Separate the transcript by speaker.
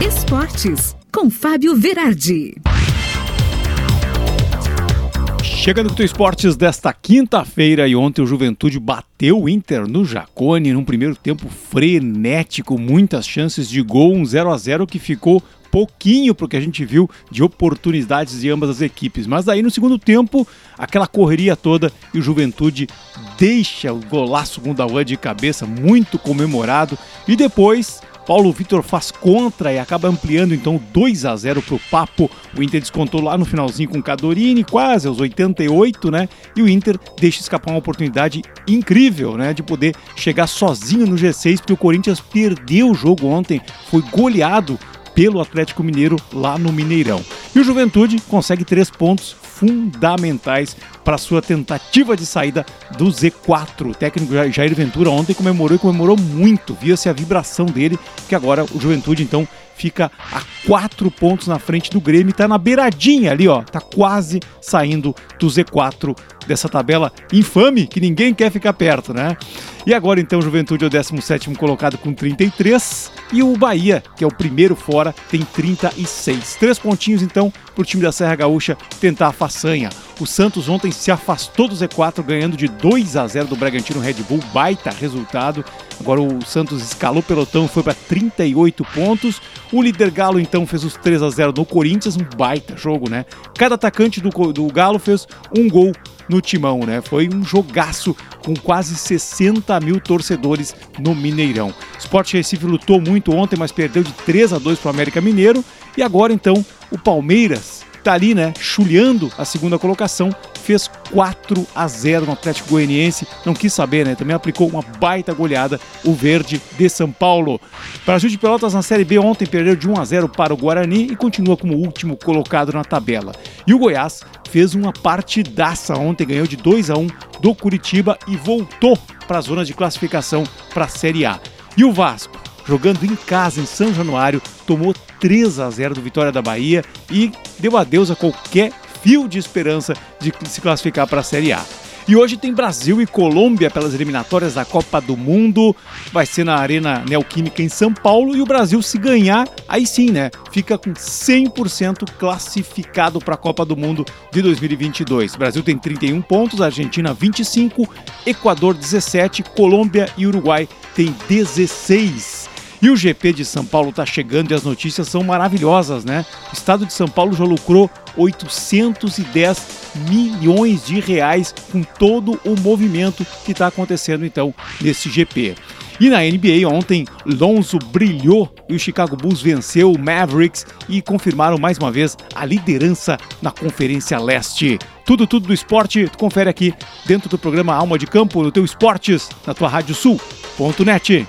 Speaker 1: Esportes, com Fábio Verardi.
Speaker 2: Chegando com o Esportes desta quinta-feira e ontem o Juventude bateu o Inter no Jacone num primeiro tempo frenético, muitas chances de gol, um 0 a 0 que ficou pouquinho para o que a gente viu de oportunidades de ambas as equipes. Mas aí no segundo tempo, aquela correria toda e o Juventude deixa o golaço com o Dawan de cabeça, muito comemorado. E depois Paulo Vitor faz contra e acaba ampliando então 2 a 0 para o Papo. O Inter descontou lá no finalzinho com o Cadorini, quase aos 88, né? E o Inter deixa escapar uma oportunidade incrível, né? De poder chegar sozinho no G6, porque o Corinthians perdeu o jogo ontem, foi goleado pelo Atlético Mineiro lá no Mineirão. E o Juventude consegue três pontos fundamentais para sua tentativa de saída do Z4. O técnico Jair Ventura ontem comemorou e comemorou muito, via-se a vibração dele, que agora o Juventude então fica a quatro pontos na frente do Grêmio, está na beiradinha ali, ó, tá quase saindo do Z4 dessa tabela infame que ninguém quer ficar perto, né? E agora então Juventude é o 17 colocado com 33 e o Bahia, que é o primeiro fora, tem 36. Três pontinhos então para o time da Serra Gaúcha tentar a façanha. O Santos ontem se afastou do Z4 ganhando de 2 a 0 do Bragantino Red Bull, baita resultado. Agora o Santos escalou o pelotão, foi para 38 pontos. O líder Galo então fez os 3 a 0 no Corinthians, um baita jogo, né? Cada atacante do, do Galo fez um gol no timão, né? Foi um jogaço com quase 60 mil torcedores no Mineirão. Sport Recife lutou muito ontem, mas perdeu de 3 a 2 para o América Mineiro. E agora então o Palmeiras tá ali, né, chulhando a segunda colocação, fez 4 a 0 no Atlético Goianiense. Não quis saber, né? Também aplicou uma baita goleada o Verde de São Paulo. Brasil de Pelotas na Série B ontem perdeu de 1 a 0 para o Guarani e continua como último colocado na tabela. E o Goiás fez uma partidaça ontem, ganhou de 2 a 1 do Curitiba e voltou para a zona de classificação para a Série A. E o Vasco, jogando em casa em São Januário, tomou 3 a 0 do Vitória da Bahia e deu adeus a qualquer fio de esperança de se classificar para a Série A. E hoje tem Brasil e Colômbia pelas eliminatórias da Copa do Mundo. Vai ser na Arena Neoquímica em São Paulo. E o Brasil, se ganhar, aí sim, né? Fica com 100% classificado para a Copa do Mundo de 2022. O Brasil tem 31 pontos, Argentina 25, Equador 17, Colômbia e Uruguai tem 16. E o GP de São Paulo está chegando e as notícias são maravilhosas, né? O estado de São Paulo já lucrou 810 milhões de reais com todo o movimento que está acontecendo então nesse GP. E na NBA ontem, Lonzo brilhou e o Chicago Bulls venceu o Mavericks e confirmaram mais uma vez a liderança na Conferência Leste. Tudo, tudo do esporte, confere aqui dentro do programa Alma de Campo, no teu Esportes, na tua Rádio Sul.net.